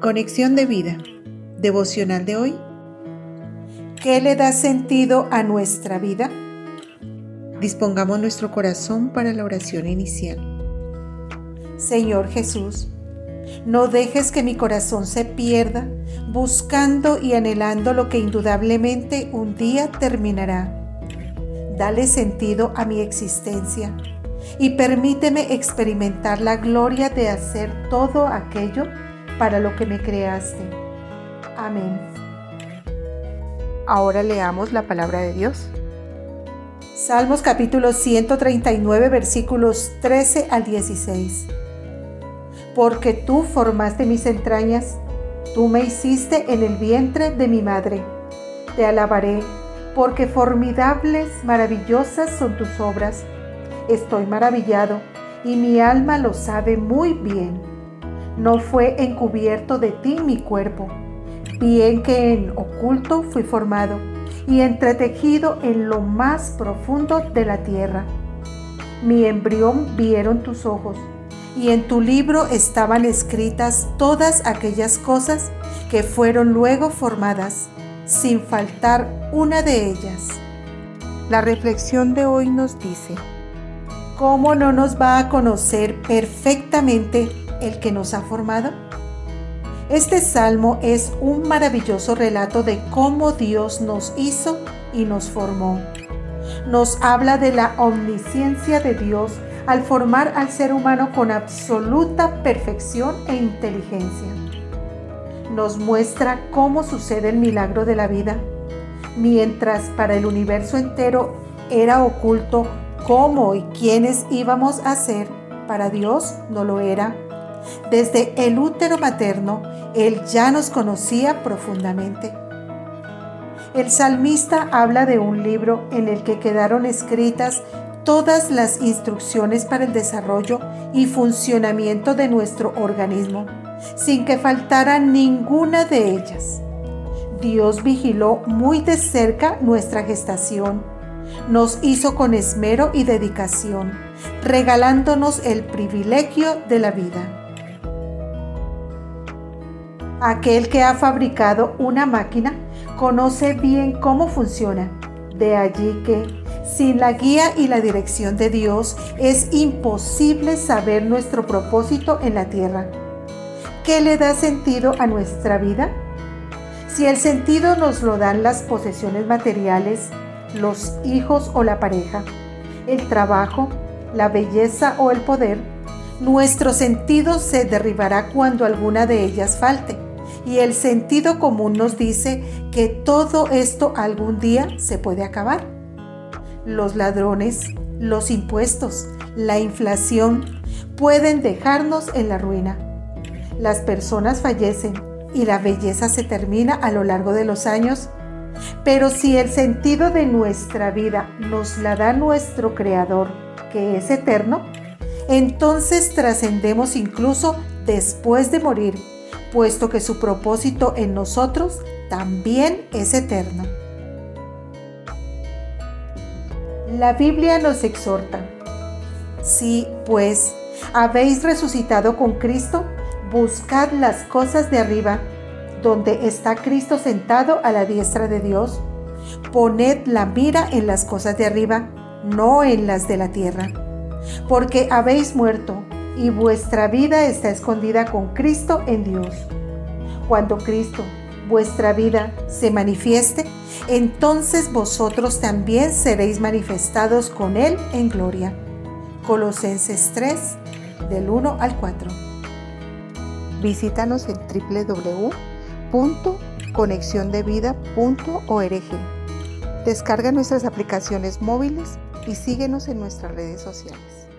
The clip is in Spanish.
Conexión de vida. Devocional de hoy. ¿Qué le da sentido a nuestra vida? Dispongamos nuestro corazón para la oración inicial. Señor Jesús, no dejes que mi corazón se pierda buscando y anhelando lo que indudablemente un día terminará. Dale sentido a mi existencia y permíteme experimentar la gloria de hacer todo aquello para lo que me creaste. Amén. Ahora leamos la palabra de Dios. Salmos capítulo 139 versículos 13 al 16. Porque tú formaste mis entrañas, tú me hiciste en el vientre de mi madre. Te alabaré, porque formidables, maravillosas son tus obras. Estoy maravillado, y mi alma lo sabe muy bien. No fue encubierto de ti mi cuerpo, bien que en oculto fui formado y entretejido en lo más profundo de la tierra. Mi embrión vieron tus ojos, y en tu libro estaban escritas todas aquellas cosas que fueron luego formadas, sin faltar una de ellas. La reflexión de hoy nos dice, ¿cómo no nos va a conocer perfectamente el que nos ha formado? Este salmo es un maravilloso relato de cómo Dios nos hizo y nos formó. Nos habla de la omnisciencia de Dios al formar al ser humano con absoluta perfección e inteligencia. Nos muestra cómo sucede el milagro de la vida, mientras para el universo entero era oculto cómo y quiénes íbamos a ser, para Dios no lo era desde el útero materno, Él ya nos conocía profundamente. El salmista habla de un libro en el que quedaron escritas todas las instrucciones para el desarrollo y funcionamiento de nuestro organismo, sin que faltara ninguna de ellas. Dios vigiló muy de cerca nuestra gestación, nos hizo con esmero y dedicación, regalándonos el privilegio de la vida. Aquel que ha fabricado una máquina conoce bien cómo funciona. De allí que, sin la guía y la dirección de Dios, es imposible saber nuestro propósito en la tierra. ¿Qué le da sentido a nuestra vida? Si el sentido nos lo dan las posesiones materiales, los hijos o la pareja, el trabajo, la belleza o el poder, nuestro sentido se derribará cuando alguna de ellas falte y el sentido común nos dice que todo esto algún día se puede acabar. Los ladrones, los impuestos, la inflación pueden dejarnos en la ruina. Las personas fallecen y la belleza se termina a lo largo de los años. Pero si el sentido de nuestra vida nos la da nuestro Creador, que es eterno, entonces trascendemos incluso después de morir puesto que su propósito en nosotros también es eterno. La Biblia nos exhorta, si pues habéis resucitado con Cristo, buscad las cosas de arriba, donde está Cristo sentado a la diestra de Dios. Poned la mira en las cosas de arriba, no en las de la tierra, porque habéis muerto y vuestra vida está escondida con Cristo en Dios. Cuando Cristo, vuestra vida, se manifieste, entonces vosotros también seréis manifestados con Él en gloria. Colosenses 3, del 1 al 4. Visítanos en www.conexiondevida.org. Descarga nuestras aplicaciones móviles y síguenos en nuestras redes sociales.